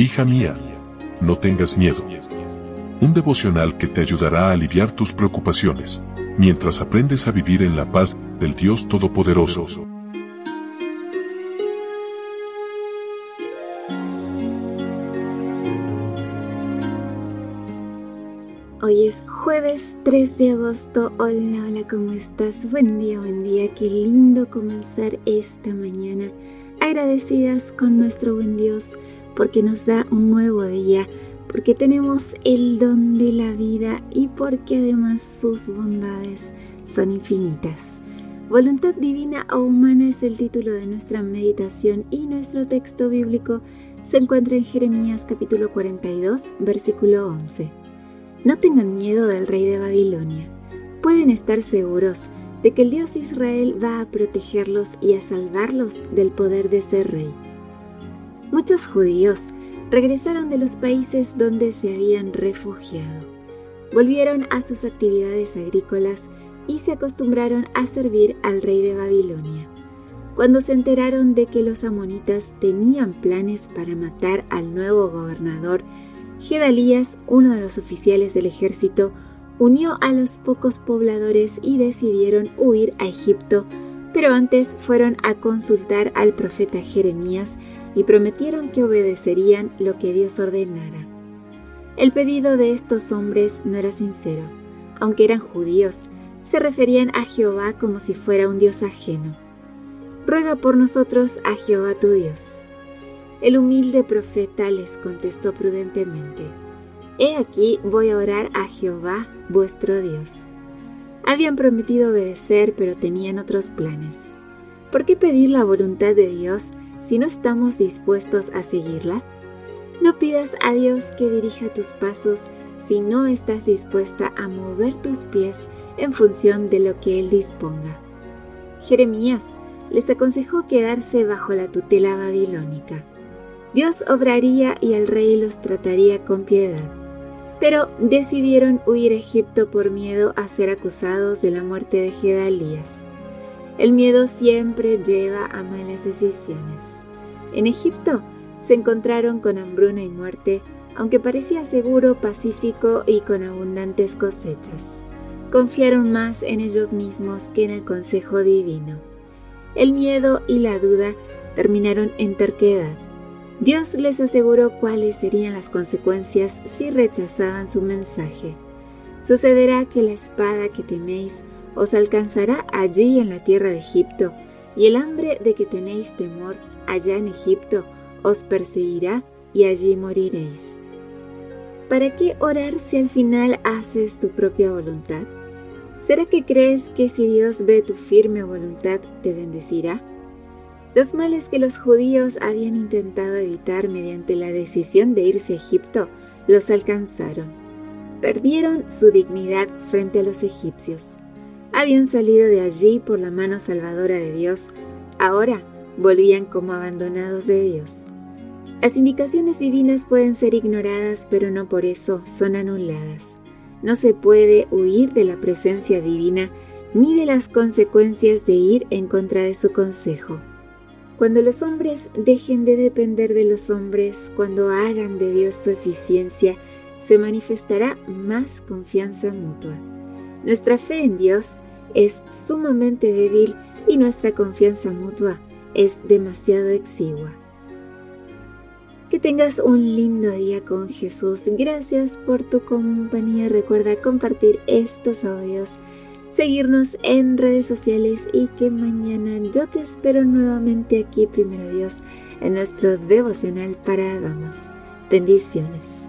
Hija mía, no tengas miedo. Un devocional que te ayudará a aliviar tus preocupaciones, mientras aprendes a vivir en la paz del Dios Todopoderoso. Hoy es jueves 3 de agosto. Hola, hola, ¿cómo estás? Buen día, buen día. Qué lindo comenzar esta mañana. Agradecidas con nuestro buen Dios porque nos da un nuevo día, porque tenemos el don de la vida y porque además sus bondades son infinitas. Voluntad divina o humana es el título de nuestra meditación y nuestro texto bíblico se encuentra en Jeremías capítulo 42, versículo 11. No tengan miedo del rey de Babilonia. Pueden estar seguros de que el Dios Israel va a protegerlos y a salvarlos del poder de ese rey. Muchos judíos regresaron de los países donde se habían refugiado. Volvieron a sus actividades agrícolas y se acostumbraron a servir al rey de Babilonia. Cuando se enteraron de que los amonitas tenían planes para matar al nuevo gobernador, Gedalías, uno de los oficiales del ejército, unió a los pocos pobladores y decidieron huir a Egipto, pero antes fueron a consultar al profeta Jeremías y prometieron que obedecerían lo que Dios ordenara. El pedido de estos hombres no era sincero. Aunque eran judíos, se referían a Jehová como si fuera un Dios ajeno. Ruega por nosotros a Jehová tu Dios. El humilde profeta les contestó prudentemente, He aquí voy a orar a Jehová vuestro Dios. Habían prometido obedecer, pero tenían otros planes. ¿Por qué pedir la voluntad de Dios si no estamos dispuestos a seguirla? No pidas a Dios que dirija tus pasos si no estás dispuesta a mover tus pies en función de lo que Él disponga. Jeremías les aconsejó quedarse bajo la tutela babilónica. Dios obraría y el rey los trataría con piedad. Pero decidieron huir a Egipto por miedo a ser acusados de la muerte de Gedalías. El miedo siempre lleva a malas decisiones. En Egipto se encontraron con hambruna y muerte, aunque parecía seguro, pacífico y con abundantes cosechas. Confiaron más en ellos mismos que en el consejo divino. El miedo y la duda terminaron en terquedad. Dios les aseguró cuáles serían las consecuencias si rechazaban su mensaje. Sucederá que la espada que teméis os alcanzará allí en la tierra de Egipto, y el hambre de que tenéis temor allá en Egipto os perseguirá y allí moriréis. ¿Para qué orar si al final haces tu propia voluntad? ¿Será que crees que si Dios ve tu firme voluntad te bendecirá? Los males que los judíos habían intentado evitar mediante la decisión de irse a Egipto los alcanzaron. Perdieron su dignidad frente a los egipcios habían salido de allí por la mano salvadora de Dios, ahora volvían como abandonados de Dios. Las indicaciones divinas pueden ser ignoradas, pero no por eso son anuladas. No se puede huir de la presencia divina ni de las consecuencias de ir en contra de su consejo. Cuando los hombres dejen de depender de los hombres, cuando hagan de Dios su eficiencia, se manifestará más confianza mutua. Nuestra fe en Dios es sumamente débil y nuestra confianza mutua es demasiado exigua. Que tengas un lindo día con Jesús. Gracias por tu compañía. Recuerda compartir estos audios, seguirnos en redes sociales y que mañana yo te espero nuevamente aquí, primero Dios, en nuestro devocional para damas. Bendiciones.